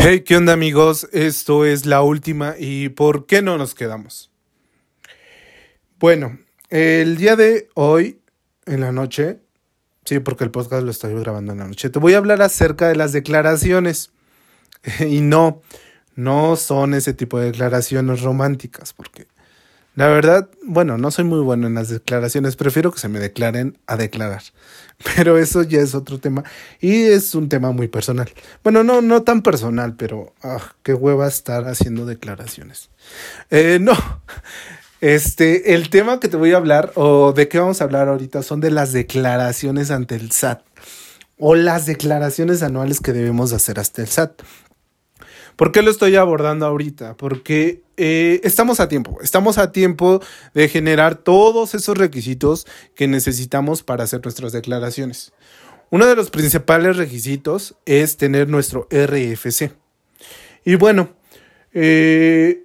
Hey, ¿qué onda amigos? Esto es la última y ¿por qué no nos quedamos? Bueno, el día de hoy, en la noche, sí, porque el podcast lo estoy grabando en la noche, te voy a hablar acerca de las declaraciones. y no, no son ese tipo de declaraciones románticas, porque la verdad, bueno, no soy muy bueno en las declaraciones, prefiero que se me declaren a declarar. Pero eso ya es otro tema y es un tema muy personal. Bueno, no, no tan personal, pero ah, qué hueva estar haciendo declaraciones. Eh, no, este, el tema que te voy a hablar o de qué vamos a hablar ahorita son de las declaraciones ante el SAT o las declaraciones anuales que debemos hacer hasta el SAT. ¿Por qué lo estoy abordando ahorita? Porque eh, estamos a tiempo, estamos a tiempo de generar todos esos requisitos que necesitamos para hacer nuestras declaraciones. Uno de los principales requisitos es tener nuestro RFC. Y bueno, eh,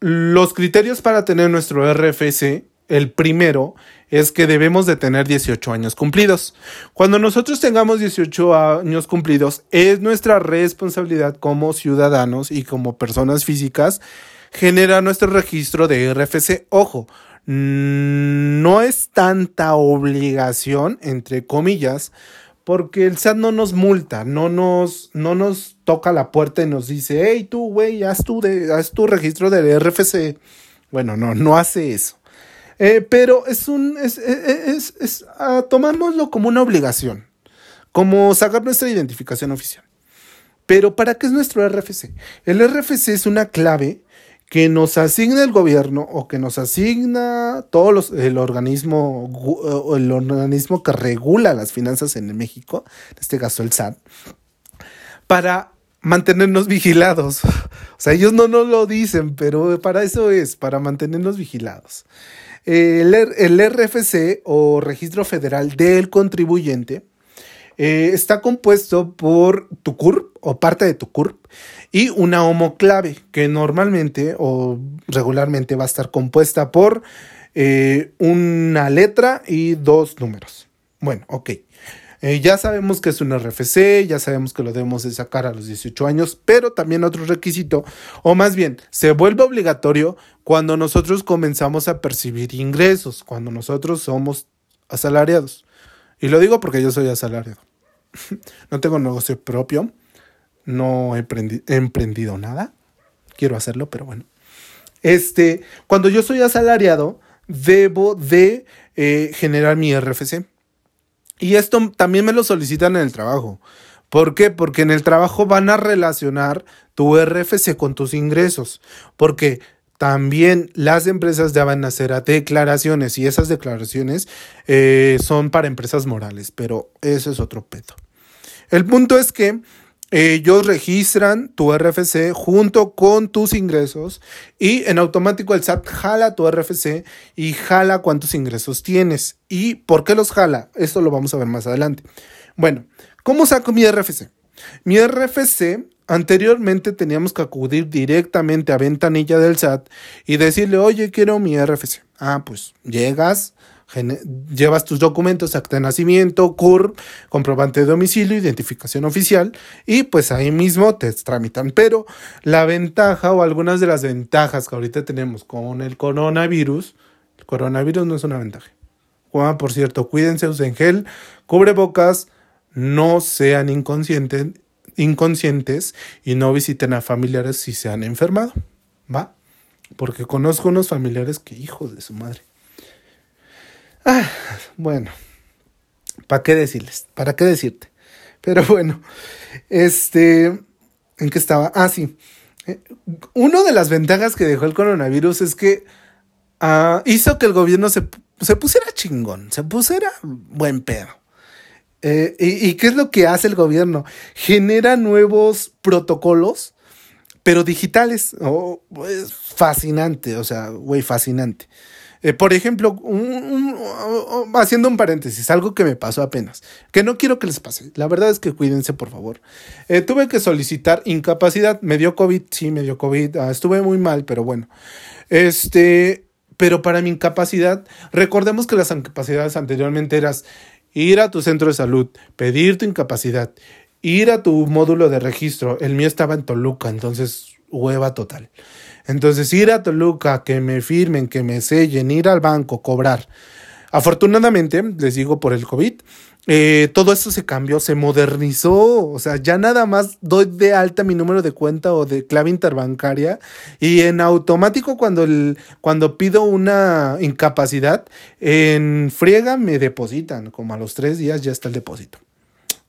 los criterios para tener nuestro RFC, el primero es que debemos de tener 18 años cumplidos. Cuando nosotros tengamos 18 años cumplidos, es nuestra responsabilidad como ciudadanos y como personas físicas generar nuestro registro de RFC. Ojo, no es tanta obligación, entre comillas, porque el SAT no nos multa, no nos, no nos toca la puerta y nos dice, hey tú, güey, haz tu, haz tu registro de RFC. Bueno, no, no hace eso. Eh, pero es un. Es, es, es, ah, tomámoslo como una obligación. Como sacar nuestra identificación oficial. Pero ¿para qué es nuestro RFC? El RFC es una clave que nos asigna el gobierno o que nos asigna todo los, el organismo el organismo que regula las finanzas en México, en este caso el SAT, para mantenernos vigilados. O sea, ellos no nos lo dicen, pero para eso es, para mantenernos vigilados. El, RFC o Registro Federal del Contribuyente eh, está compuesto por tu CURP o parte de tu CURP y una homoclave que normalmente o regularmente va a estar compuesta por eh, una letra y dos números. Bueno, ok. Eh, ya sabemos que es un RFC, ya sabemos que lo debemos de sacar a los 18 años, pero también otro requisito, o más bien, se vuelve obligatorio cuando nosotros comenzamos a percibir ingresos, cuando nosotros somos asalariados. Y lo digo porque yo soy asalariado. no tengo negocio propio, no he emprendido nada, quiero hacerlo, pero bueno. Este, cuando yo soy asalariado, debo de eh, generar mi RFC. Y esto también me lo solicitan en el trabajo. ¿Por qué? Porque en el trabajo van a relacionar tu RFC con tus ingresos. Porque también las empresas deben hacer declaraciones y esas declaraciones eh, son para empresas morales, pero eso es otro pedo. El punto es que ellos registran tu RFC junto con tus ingresos y en automático el SAT jala tu RFC y jala cuántos ingresos tienes. ¿Y por qué los jala? Esto lo vamos a ver más adelante. Bueno, ¿cómo saco mi RFC? Mi RFC anteriormente teníamos que acudir directamente a ventanilla del SAT y decirle, oye, quiero mi RFC. Ah, pues llegas, llevas tus documentos, acta de nacimiento, CUR, comprobante de domicilio, identificación oficial y pues ahí mismo te tramitan. Pero la ventaja o algunas de las ventajas que ahorita tenemos con el coronavirus, el coronavirus no es una ventaja. por cierto, cuídense, usen gel, cubrebocas, no sean inconscientes, inconscientes y no visiten a familiares si se han enfermado, ¿va? Porque conozco unos familiares que hijos de su madre. Ah, bueno, ¿para qué decirles? ¿Para qué decirte? Pero bueno, este, ¿en qué estaba? Ah, sí. Eh, una de las ventajas que dejó el coronavirus es que ah, hizo que el gobierno se, se, pusiera chingón, se pusiera buen pedo. Eh, y, qué es lo que hace el gobierno? Genera nuevos protocolos, pero digitales. Oh, es fascinante, o sea, güey, fascinante. Eh, por ejemplo, haciendo un paréntesis, algo que me pasó apenas, que no quiero que les pase. La verdad es que cuídense, por favor. Eh, tuve que solicitar incapacidad. Me dio COVID, sí, me dio COVID. Ah, estuve muy mal, pero bueno. Este, pero para mi incapacidad, recordemos que las incapacidades anteriormente eras ir a tu centro de salud, pedir tu incapacidad ir a tu módulo de registro. El mío estaba en Toluca, entonces hueva total. Entonces ir a Toluca, que me firmen, que me sellen, ir al banco, cobrar. Afortunadamente, les digo por el COVID, eh, todo eso se cambió, se modernizó. O sea, ya nada más doy de alta mi número de cuenta o de clave interbancaria y en automático cuando, el, cuando pido una incapacidad, en friega me depositan. Como a los tres días ya está el depósito.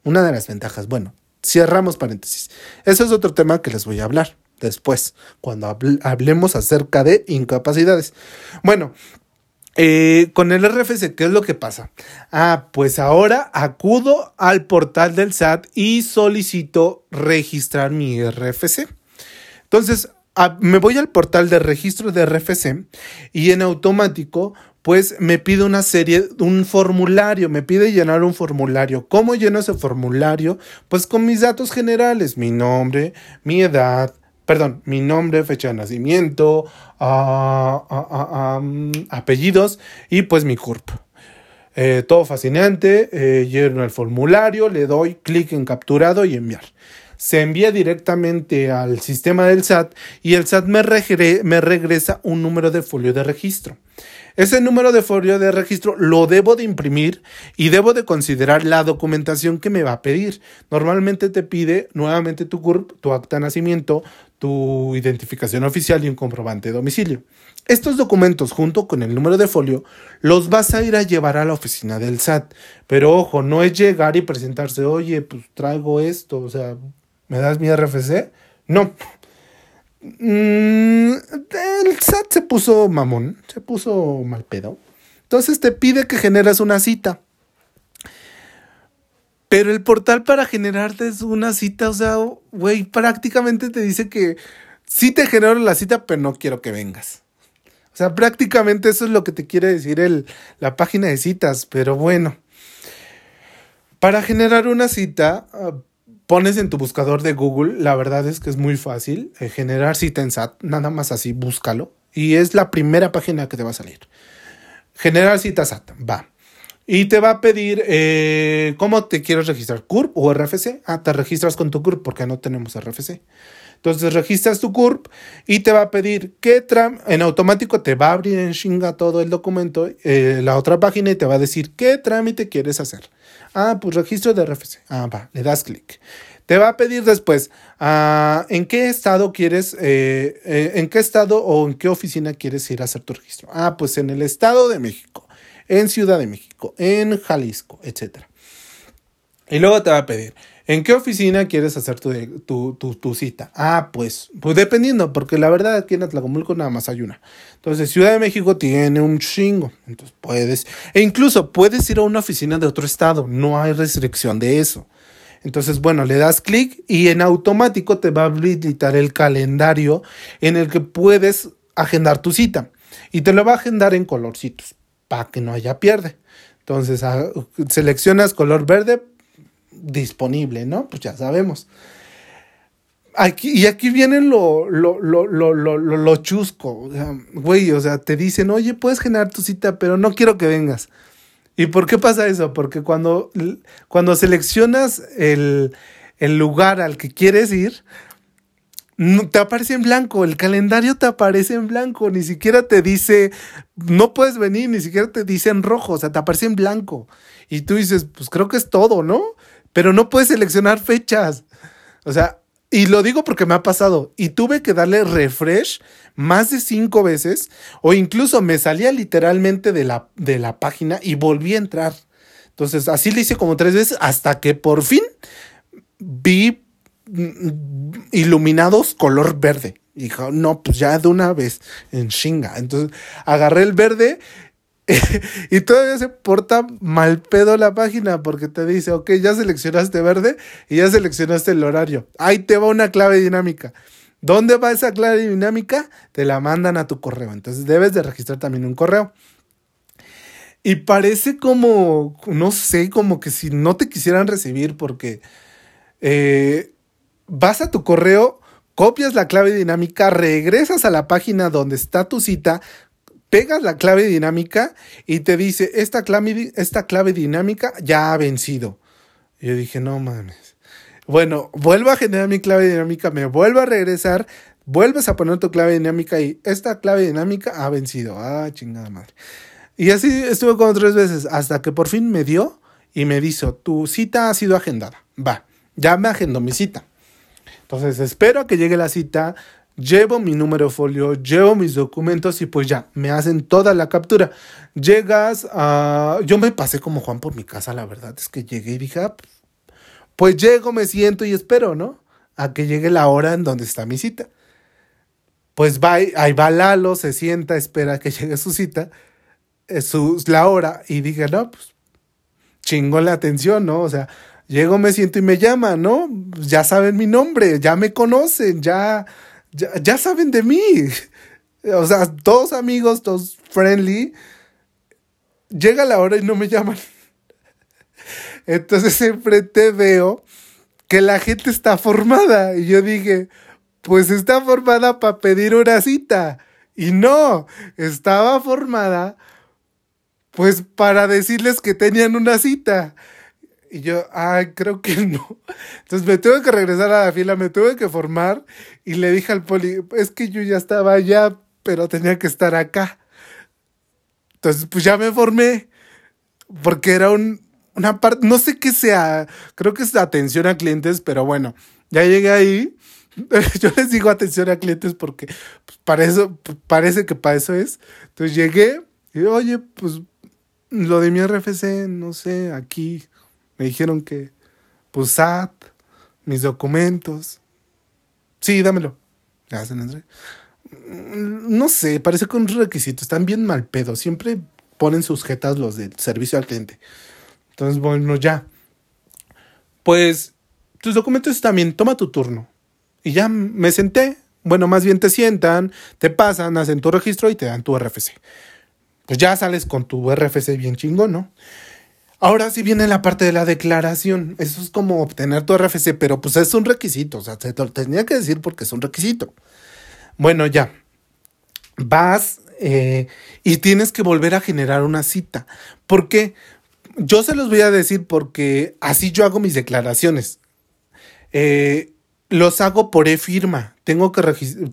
Una de las ventajas. Bueno, cerramos paréntesis. Eso es otro tema que les voy a hablar después, cuando hablemos acerca de incapacidades. Bueno, eh, con el RFC, ¿qué es lo que pasa? Ah, pues ahora acudo al portal del SAT y solicito registrar mi RFC. Entonces, me voy al portal de registro de RFC y en automático, pues me pide una serie, un formulario, me pide llenar un formulario. ¿Cómo lleno ese formulario? Pues con mis datos generales, mi nombre, mi edad, perdón, mi nombre, fecha de nacimiento, ah, ah, ah, mm, apellidos y pues mi CURP. Eh, todo fascinante, eh, lleno el formulario, le doy clic en capturado y enviar. Se envía directamente al sistema del SAT y el SAT me, me regresa un número de folio de registro. Ese número de folio de registro lo debo de imprimir y debo de considerar la documentación que me va a pedir. Normalmente te pide nuevamente tu CURP, tu acta de nacimiento, tu identificación oficial y un comprobante de domicilio. Estos documentos junto con el número de folio los vas a ir a llevar a la oficina del SAT. Pero ojo, no es llegar y presentarse, oye, pues traigo esto, o sea, ¿me das mi RFC? No. Mm, el SAT se puso mamón, se puso mal pedo. Entonces te pide que generes una cita. Pero el portal para generarte es una cita, o sea, güey, prácticamente te dice que sí te genero la cita, pero no quiero que vengas. O sea, prácticamente eso es lo que te quiere decir el, la página de citas, pero bueno. Para generar una cita, ah, pones en tu buscador de Google, la verdad es que es muy fácil, eh, generar cita en SAT, nada más así, búscalo. Y es la primera página que te va a salir. Generar cita SAT, va. Y te va a pedir eh, cómo te quieres registrar, CURP o RFC. Ah, te registras con tu CURP porque no tenemos RFC. Entonces registras tu CURP y te va a pedir qué tram en automático te va a abrir en chinga todo el documento, eh, la otra página y te va a decir qué trámite quieres hacer. Ah, pues registro de RFC. Ah, va, le das clic. Te va a pedir después ah, en qué estado quieres, eh, en qué estado o en qué oficina quieres ir a hacer tu registro. Ah, pues en el Estado de México en Ciudad de México, en Jalisco, etc. Y luego te va a pedir, ¿en qué oficina quieres hacer tu, tu, cita? Ah, pues, pues dependiendo, porque la verdad aquí en Atlacomulco nada más hay una. Entonces, Ciudad de México tiene un chingo. Entonces puedes, e incluso puedes ir a una oficina de otro estado, no hay restricción de eso. Entonces, bueno, le das clic y en automático te va a habilitar el calendario en el que puedes agendar tu cita. Y te lo va a agendar en colorcitos para que no haya pierde. Entonces ah, seleccionas color verde disponible, ¿no? Pues ya sabemos. Aquí, y aquí viene lo, lo, lo, lo, chusco. güey, o sea, te dicen, oye, puedes generar tu cita, pero no quiero que vengas. ¿Y por qué pasa eso? Porque cuando, cuando seleccionas el, el lugar al que quieres ir, te aparece en blanco, el calendario te aparece en blanco, ni siquiera te dice, no puedes venir, ni siquiera te dice en rojo, o sea, te aparece en blanco. Y tú dices, pues creo que es todo, ¿no? Pero no puedes seleccionar fechas. O sea, y lo digo porque me ha pasado, y tuve que darle refresh más de cinco veces, o incluso me salía literalmente de la, de la página y volví a entrar. Entonces, así le hice como tres veces hasta que por fin vi iluminados color verde. Y no, pues ya de una vez, en chinga. Entonces agarré el verde y todavía se porta mal pedo la página porque te dice, ok, ya seleccionaste verde y ya seleccionaste el horario. Ahí te va una clave dinámica. ¿Dónde va esa clave dinámica? Te la mandan a tu correo. Entonces debes de registrar también un correo. Y parece como, no sé, como que si no te quisieran recibir porque eh, vas a tu correo, copias la clave dinámica, regresas a la página donde está tu cita, pegas la clave dinámica y te dice, esta clave, esta clave dinámica ya ha vencido. Yo dije, no mames. Bueno, vuelvo a generar mi clave dinámica, me vuelvo a regresar, vuelves a poner tu clave dinámica y esta clave dinámica ha vencido. Ah, chingada madre. Y así estuve como tres veces hasta que por fin me dio y me dijo, tu cita ha sido agendada. Va, ya me agendó mi cita. Entonces espero a que llegue la cita, llevo mi número folio, llevo mis documentos y pues ya, me hacen toda la captura. Llegas a... Yo me pasé como Juan por mi casa, la verdad es que llegué y dije, ah, pues llego, me siento y espero, ¿no? A que llegue la hora en donde está mi cita. Pues va, ahí va Lalo, se sienta, espera a que llegue su cita, es la hora, y dije, no, pues chingo la atención, ¿no? O sea, llego, me siento y me llama, ¿no? Ya saben mi nombre, ya me conocen, ya, ya, ya saben de mí. O sea, todos amigos, todos friendly. Llega la hora y no me llaman. Entonces enfrente veo que la gente está formada. Y yo dije, pues está formada para pedir una cita. Y no, estaba formada pues para decirles que tenían una cita. Y yo, ay, creo que no. Entonces me tuve que regresar a la fila, me tuve que formar y le dije al poli, es que yo ya estaba allá, pero tenía que estar acá. Entonces, pues ya me formé, porque era un, una parte, no sé qué sea, creo que es atención a clientes, pero bueno, ya llegué ahí. Yo les digo atención a clientes porque pues, para eso, parece que para eso es. Entonces llegué y oye, pues lo de mi RFC, no sé, aquí me dijeron que, pues SAT, mis documentos. Sí, dámelo. Ya se No sé, parece que un requisito. Están bien mal pedo. Siempre ponen sus jetas los del servicio al cliente. Entonces, bueno, ya. Pues tus documentos también, toma tu turno. Y ya me senté. Bueno, más bien te sientan, te pasan, hacen tu registro y te dan tu RFC. Pues ya sales con tu RFC bien chingón, ¿no? Ahora sí viene la parte de la declaración. Eso es como obtener tu RFC, pero pues es un requisito. O sea, te lo tenía que decir porque es un requisito. Bueno, ya. Vas eh, y tienes que volver a generar una cita. ¿Por qué? yo se los voy a decir porque así yo hago mis declaraciones. Eh, los hago por e-firma. Tengo que,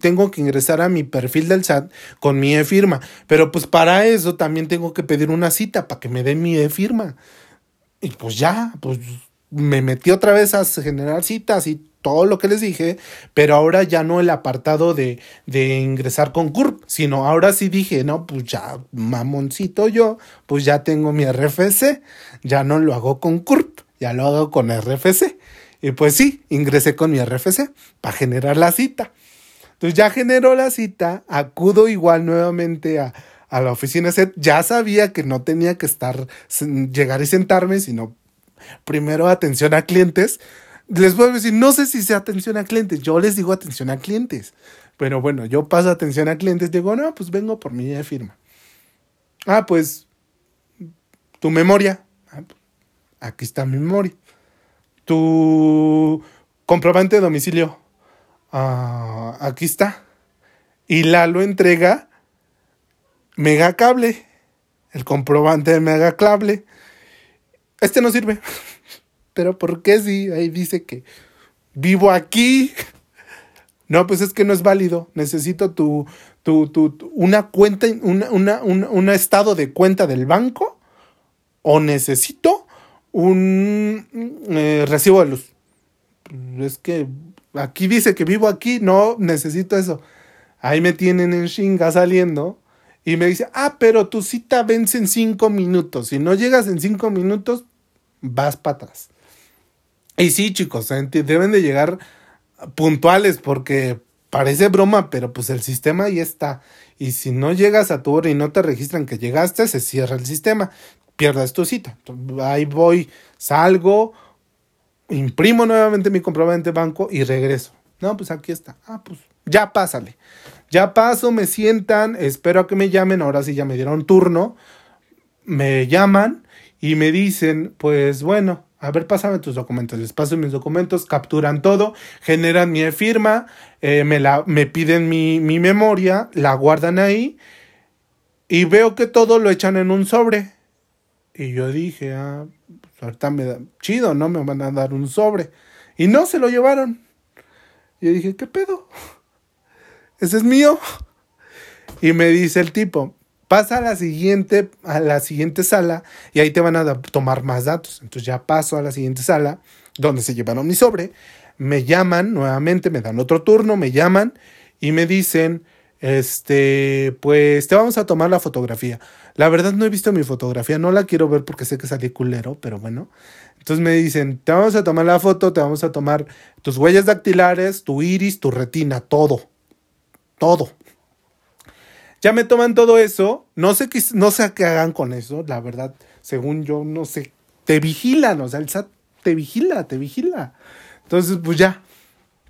tengo que ingresar a mi perfil del SAT con mi e-firma. Pero pues para eso también tengo que pedir una cita para que me den mi e-firma. Y pues ya, pues me metí otra vez a generar citas y todo lo que les dije, pero ahora ya no el apartado de, de ingresar con CURP, sino ahora sí dije, no, pues ya mamoncito yo, pues ya tengo mi RFC, ya no lo hago con CURP, ya lo hago con RFC. Y pues sí, ingresé con mi RFC para generar la cita. Entonces ya generó la cita, acudo igual nuevamente a, a la oficina set. Ya sabía que no tenía que estar, llegar y sentarme, sino primero atención a clientes les a decir, no sé si sea atención a clientes, yo les digo atención a clientes. Pero bueno, yo paso atención a clientes, digo, no, pues vengo por mi firma. Ah, pues tu memoria. Ah, pues, aquí está mi memoria. Tu comprobante de domicilio. Ah, aquí está. Y la lo entrega Megacable. El comprobante de Megacable. Este no sirve. pero ¿por qué si ahí dice que vivo aquí? No, pues es que no es válido. Necesito tu, tu, tu, una cuenta, un, estado de cuenta del banco o necesito un eh, recibo de luz. Es que aquí dice que vivo aquí, no necesito eso. Ahí me tienen en chinga saliendo y me dice, ah, pero tu cita vence en cinco minutos. Si no llegas en cinco minutos, vas para atrás. Y sí, chicos, deben de llegar puntuales porque parece broma, pero pues el sistema ahí está. Y si no llegas a tu hora y no te registran que llegaste, se cierra el sistema. Pierdes tu cita. Ahí voy, salgo, imprimo nuevamente mi comprobante banco y regreso. No, pues aquí está. Ah, pues ya pásale. Ya paso, me sientan, espero a que me llamen. Ahora sí ya me dieron turno. Me llaman y me dicen, pues bueno, a ver, pásame tus documentos. Les paso mis documentos, capturan todo, generan mi firma, eh, me, la, me piden mi, mi memoria, la guardan ahí y veo que todo lo echan en un sobre. Y yo dije, ah, pues ahorita me da chido, ¿no? Me van a dar un sobre. Y no se lo llevaron. Yo dije, ¿qué pedo? Ese es mío. Y me dice el tipo, pasa a la siguiente, a la siguiente sala y ahí te van a tomar más datos. Entonces ya paso a la siguiente sala donde se llevaron mi sobre. Me llaman nuevamente, me dan otro turno, me llaman y me dicen, este, pues te vamos a tomar la fotografía. La verdad no he visto mi fotografía, no la quiero ver porque sé que salí culero, pero bueno. Entonces me dicen, te vamos a tomar la foto, te vamos a tomar tus huellas dactilares, tu iris, tu retina, todo. Todo. Ya me toman todo eso, no sé qué, no sé qué hagan con eso, la verdad, según yo, no sé, te vigilan, o sea, el SAT te vigila, te vigila. Entonces, pues ya,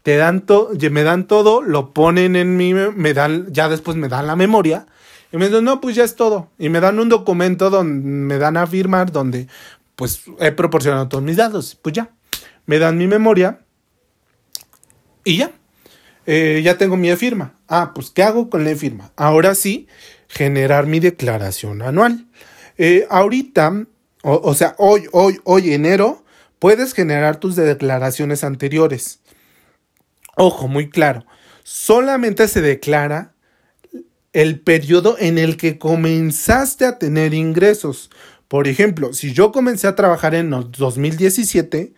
te dan todo, me dan todo, lo ponen en mí, me dan, ya después me dan la memoria, y me dicen, no, pues ya es todo. Y me dan un documento donde me dan a firmar, donde pues he proporcionado todos mis datos. Pues ya, me dan mi memoria y ya. Eh, ya tengo mi firma. Ah, pues ¿qué hago con la firma? Ahora sí, generar mi declaración anual. Eh, ahorita, o, sea, hoy, hoy, hoy, enero, puedes generar tus declaraciones anteriores. Ojo, muy claro. Solamente se declara el periodo en el que comenzaste a tener ingresos. Por ejemplo, si yo comencé a trabajar en 2017,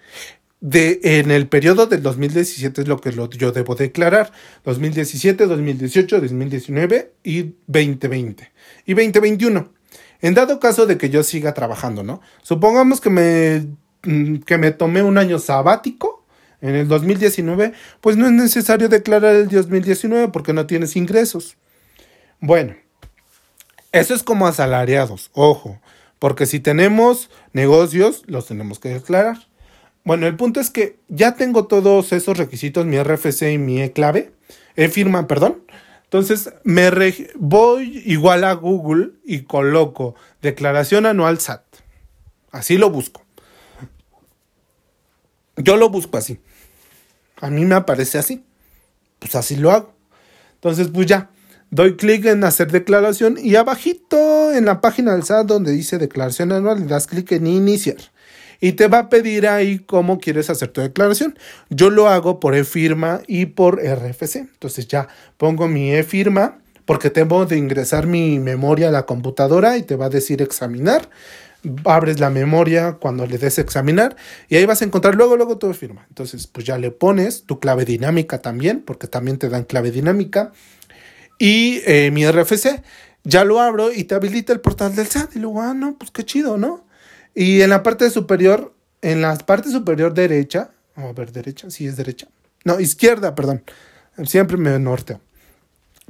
de, en el periodo del 2017 es lo que yo debo declarar. 2017, 2018, 2019 y 2020. Y 2021. En dado caso de que yo siga trabajando, ¿no? Supongamos que me, mm, que me tomé un año sabático en el 2019, pues no es necesario declarar el 2019 porque no tienes ingresos. Bueno, eso es como asalariados, ojo, porque si tenemos negocios, los tenemos que declarar. Bueno, el punto es que ya tengo todos esos requisitos, mi RFC y mi e-clave, e-firma, perdón. Entonces me voy igual a Google y coloco declaración anual SAT. Así lo busco. Yo lo busco así. A mí me aparece así. Pues así lo hago. Entonces, pues ya. Doy clic en hacer declaración y abajito en la página del SAT donde dice declaración anual le das clic en iniciar y te va a pedir ahí cómo quieres hacer tu declaración. Yo lo hago por e-firma y por RFC. Entonces ya pongo mi e-firma porque tengo de ingresar mi memoria a la computadora y te va a decir examinar. Abres la memoria cuando le des examinar y ahí vas a encontrar luego, luego tu firma. Entonces, pues ya le pones tu clave dinámica también, porque también te dan clave dinámica y eh, mi RFC. Ya lo abro y te habilita el portal del SAT. Y luego, ah, no, pues qué chido, ¿no? Y en la parte superior, en la parte superior derecha, a ver, derecha, sí es derecha. No, izquierda, perdón. Siempre me norteo.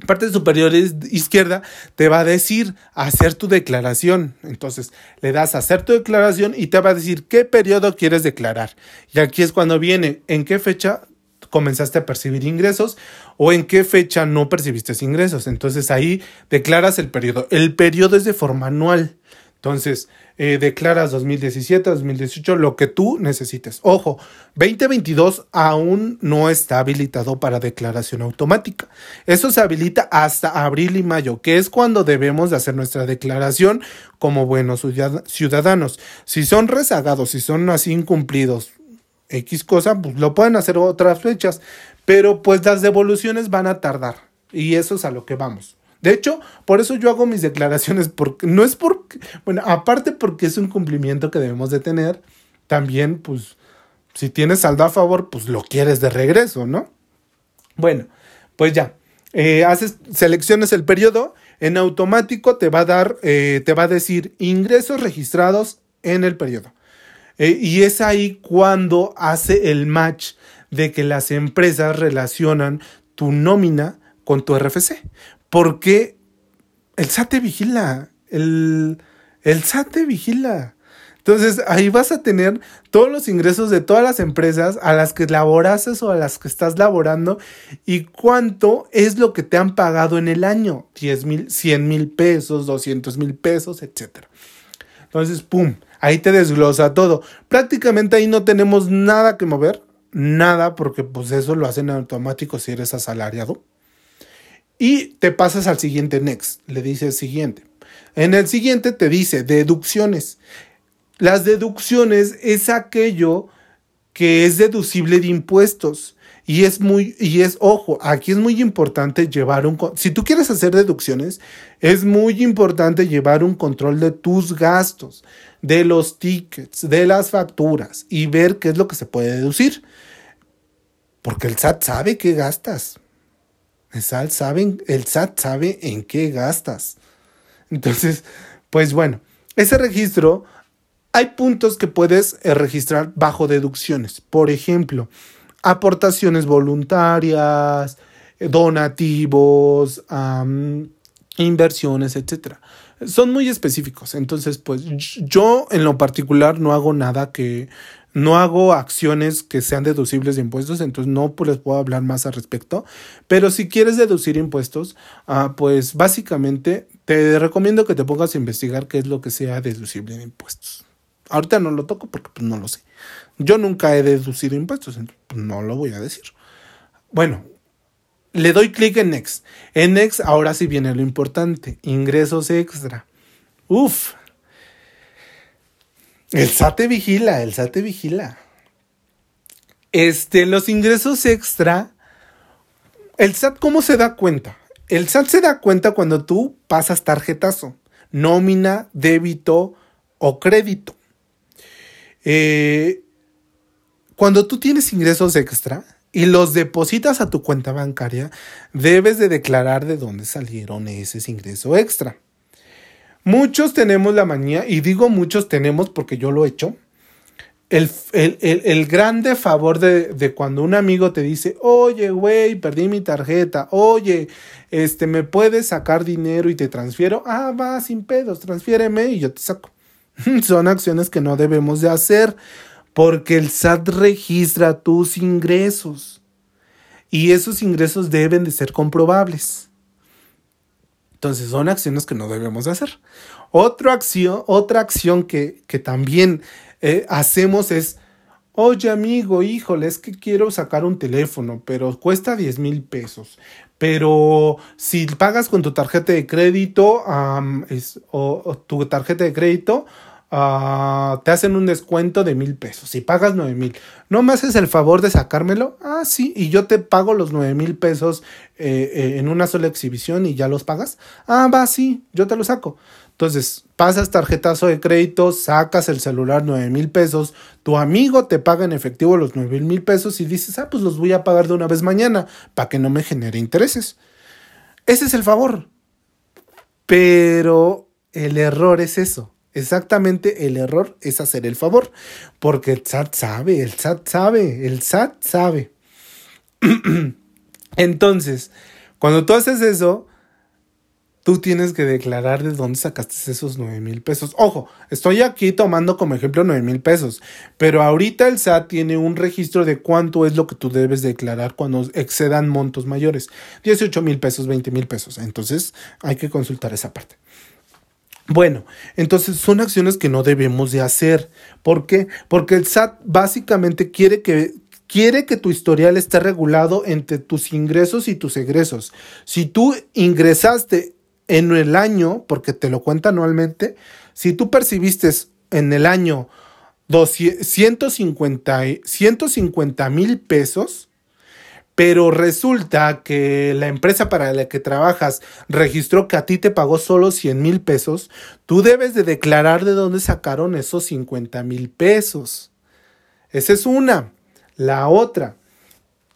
Parte superior izquierda te va a decir hacer tu declaración. Entonces le das hacer tu declaración y te va a decir qué periodo quieres declarar. Y aquí es cuando viene en qué fecha comenzaste a percibir ingresos o en qué fecha no percibiste ingresos. Entonces ahí declaras el periodo. El periodo es de forma anual. Entonces, eh, declaras 2017, 2018, lo que tú necesites. Ojo, 2022 aún no está habilitado para declaración automática. Eso se habilita hasta abril y mayo, que es cuando debemos de hacer nuestra declaración como buenos ciudadanos. Si son rezagados, si son así incumplidos, X cosa, pues lo pueden hacer otras fechas, pero pues las devoluciones van a tardar y eso es a lo que vamos. De hecho, por eso yo hago mis declaraciones, porque no es porque, bueno, aparte porque es un cumplimiento que debemos de tener, también pues si tienes saldo a favor, pues lo quieres de regreso, ¿no? Bueno, pues ya, eh, haces, selecciones el periodo, en automático te va a dar, eh, te va a decir ingresos registrados en el periodo. Eh, y es ahí cuando hace el match de que las empresas relacionan tu nómina con tu RFC. Porque el SAT te vigila. El, el SAT te vigila. Entonces ahí vas a tener todos los ingresos de todas las empresas a las que laborases o a las que estás laborando y cuánto es lo que te han pagado en el año. 10 mil, 100 mil pesos, 200 mil pesos, etc. Entonces, ¡pum! Ahí te desglosa todo. Prácticamente ahí no tenemos nada que mover, nada, porque pues eso lo hacen automático si eres asalariado. Y te pasas al siguiente next, le dices siguiente. En el siguiente te dice deducciones. Las deducciones es aquello que es deducible de impuestos. Y es muy, y es, ojo, aquí es muy importante llevar un, si tú quieres hacer deducciones, es muy importante llevar un control de tus gastos, de los tickets, de las facturas y ver qué es lo que se puede deducir. Porque el SAT sabe qué gastas. El SAT sabe, el SAT sabe en qué gastas. Entonces, pues bueno, ese registro, hay puntos que puedes eh, registrar bajo deducciones. Por ejemplo, aportaciones voluntarias, donativos, inversiones, etcétera. Son muy específicos. Entonces, pues yo en lo particular no hago nada que no hago acciones que sean deducibles de impuestos, entonces no les puedo hablar más al respecto. Pero si quieres deducir impuestos, ah, pues básicamente te recomiendo que te pongas a investigar qué es lo que sea deducible de impuestos. Ahorita no lo toco porque pues, no lo sé. Yo nunca he deducido impuestos, pues, no lo voy a decir. Bueno, le doy clic en Next. En Next ahora sí viene lo importante, ingresos extra. Uf. El SAT te vigila, el SAT te vigila. Este, los ingresos extra, el SAT cómo se da cuenta? El SAT se da cuenta cuando tú pasas tarjetazo, nómina, débito o crédito. Eh, cuando tú tienes ingresos extra y los depositas a tu cuenta bancaria, debes de declarar de dónde salieron ese ingreso extra. Muchos tenemos la manía, y digo muchos tenemos porque yo lo he hecho, el, el, grande favor de, de, cuando un amigo te dice, oye, güey, perdí mi tarjeta, oye, este, ¿me puedes sacar dinero y te transfiero? Ah, va, sin pedos, transfiéreme y yo te saco. Son acciones que no debemos de hacer porque el SAT registra tus ingresos y esos ingresos deben de ser comprobables. Entonces son acciones que no debemos de hacer. Otra acción, otra acción que, también eh, hacemos es, oye amigo, híjole, es que quiero sacar un teléfono, pero cuesta 10 mil pesos. Pero si pagas con tu tarjeta de crédito o, tu tarjeta de crédito, Ah, te hacen un descuento de mil pesos. Si pagas nueve mil, ¿no me haces el favor de sacármelo? Ah, sí, y yo te pago los nueve mil pesos eh, eh, en una sola exhibición y ya los pagas. Ah, va, sí, yo te lo saco. Entonces, pasas tarjetazo de crédito, sacas el celular nueve mil pesos, tu amigo te paga en efectivo los nueve mil pesos y dices, ah, pues los voy a pagar de una vez mañana para que no me genere intereses. Ese es el favor. Pero el error es eso Exactamente el error es hacer el favor, porque el SAT sabe, el SAT sabe, el SAT sabe. Entonces, cuando tú haces eso, tú tienes que declarar de dónde sacaste esos 9 mil pesos. Ojo, estoy aquí tomando como ejemplo 9 mil pesos, pero ahorita el SAT tiene un registro de cuánto es lo que tú debes declarar cuando excedan montos mayores. 18 mil pesos, 20 mil pesos. Entonces hay que consultar esa parte. Bueno, entonces son acciones que no debemos de hacer. ¿Por qué? Porque el SAT básicamente quiere que, quiere que tu historial esté regulado entre tus ingresos y tus egresos. Si tú ingresaste en el año, porque te lo cuenta anualmente, si tú percibiste en el año 150 mil pesos, pero resulta que la empresa para la que trabajas registró que a ti te pagó solo 100 mil pesos, tú debes de declarar de dónde sacaron esos 50 mil pesos. Esa es una. La otra,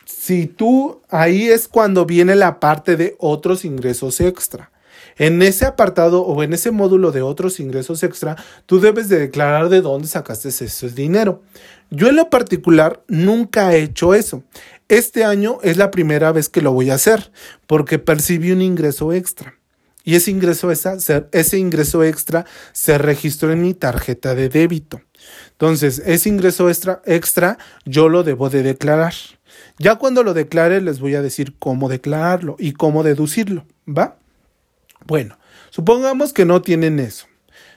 si tú, ahí es cuando viene la parte de otros ingresos extra. En ese apartado o en ese módulo de otros ingresos extra, tú debes de declarar de dónde sacaste ese dinero. Yo en lo particular nunca he hecho eso. Este año es la primera vez que lo voy a hacer porque percibí un ingreso extra. Y ese ingreso, ese ingreso extra se registró en mi tarjeta de débito. Entonces, ese ingreso extra, extra yo lo debo de declarar. Ya cuando lo declare les voy a decir cómo declararlo y cómo deducirlo. ¿Va? Bueno, supongamos que no tienen eso.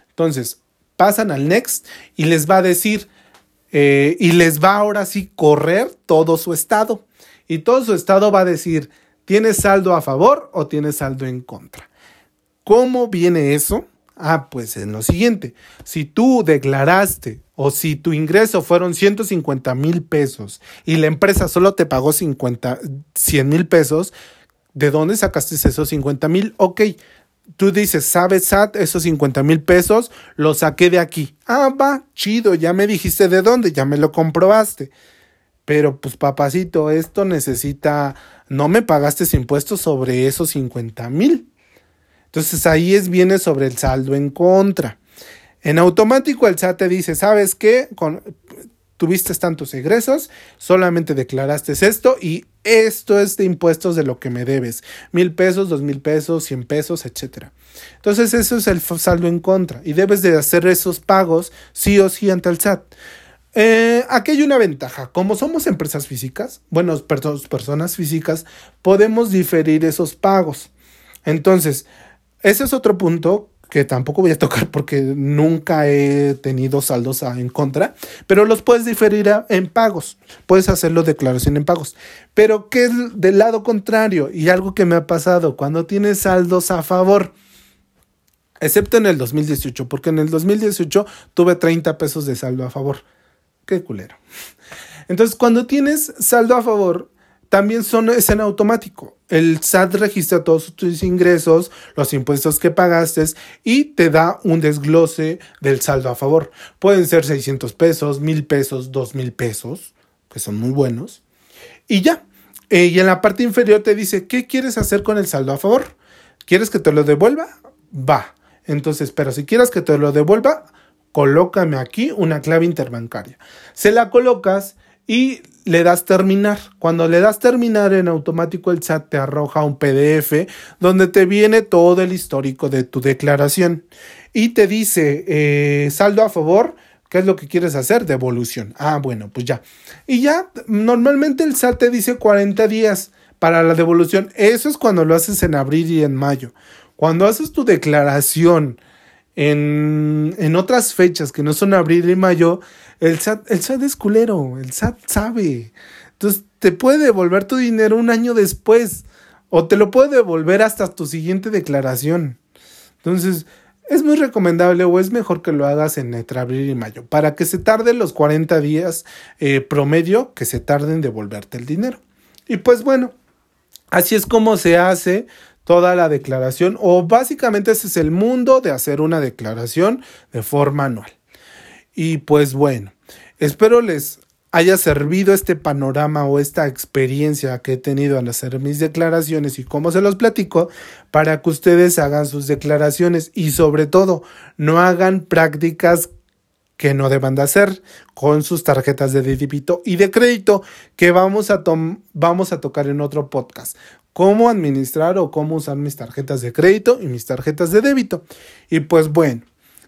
Entonces, pasan al next y les va a decir, eh, y les va ahora sí correr todo su estado. Y todo su estado va a decir, ¿tienes saldo a favor o tienes saldo en contra? ¿Cómo viene eso? Ah, pues en lo siguiente, si tú declaraste o si tu ingreso fueron 150 mil pesos y la empresa solo te pagó 50, 100 mil pesos, ¿de dónde sacaste esos 50 mil? Ok, tú dices, ¿sabes, SAT? Esos 50 mil pesos los saqué de aquí. Ah, va, chido, ya me dijiste de dónde, ya me lo comprobaste. Pero pues papacito, esto necesita, no me pagaste impuestos sobre esos 50 mil. Entonces ahí es viene sobre el saldo en contra. En automático el SAT te dice, ¿sabes qué? Con, tuviste tantos egresos, solamente declaraste esto y esto es de impuestos de lo que me debes. Mil pesos, dos mil pesos, cien pesos, etc. Entonces eso es el saldo en contra y debes de hacer esos pagos sí o sí ante el SAT. Eh, aquí hay una ventaja. Como somos empresas físicas, bueno, personas físicas, podemos diferir esos pagos. Entonces, ese es otro punto que tampoco voy a tocar porque nunca he tenido saldos en contra, pero los puedes diferir en pagos. Puedes hacerlo declaración en pagos. Pero ¿qué es del lado contrario? Y algo que me ha pasado cuando tienes saldos a favor. Excepto en el 2018, porque en el 2018 tuve 30 pesos de saldo a favor. Qué culero. Entonces, cuando tienes saldo a favor, también son, es en automático. El SAT registra todos tus ingresos, los impuestos que pagaste y te da un desglose del saldo a favor. Pueden ser 600 pesos, 1000 pesos, 2000 pesos, que son muy buenos. Y ya. Eh, y en la parte inferior te dice, ¿qué quieres hacer con el saldo a favor? ¿Quieres que te lo devuelva? Va. Entonces, pero si quieres que te lo devuelva, colócame aquí una clave interbancaria. Se la colocas y le das terminar. Cuando le das terminar en automático el SAT te arroja un PDF donde te viene todo el histórico de tu declaración y te dice eh, saldo a favor. ¿Qué es lo que quieres hacer? Devolución. Ah, bueno, pues ya. Y ya, normalmente el SAT te dice 40 días para la devolución. Eso es cuando lo haces en abril y en mayo. Cuando haces tu declaración en, en otras fechas que no son abril y mayo, el SAT, el es culero, el SAT sabe. Entonces te puede devolver tu dinero un año después o te lo puede devolver hasta tu siguiente declaración. Entonces, es muy recomendable o es mejor que lo hagas en entre abril y mayo para que se tarden los 40 días eh, promedio que se tarden en devolverte el dinero. Y pues bueno, así es como se hace toda la declaración o básicamente ese es el mundo de hacer una declaración de forma anual. Y pues bueno, espero les haya servido este panorama o esta experiencia que he tenido al hacer mis declaraciones y cómo se los platico para que ustedes hagan sus declaraciones y sobre todo no hagan prácticas que no deban de hacer con sus tarjetas de débito y de crédito que vamos a, vamos a tocar en otro podcast. Cómo administrar o cómo usar mis tarjetas de crédito y mis tarjetas de débito. Y pues bueno,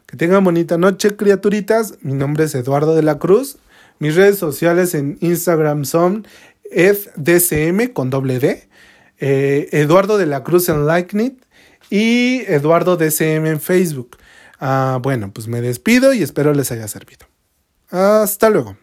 que tengan bonita noche, criaturitas. Mi nombre es Eduardo de la Cruz. Mis redes sociales en Instagram son FDCM con doble D, eh, Eduardo de la Cruz en LikeNit y Eduardo DCM en Facebook. Ah, bueno, pues me despido y espero les haya servido. Hasta luego.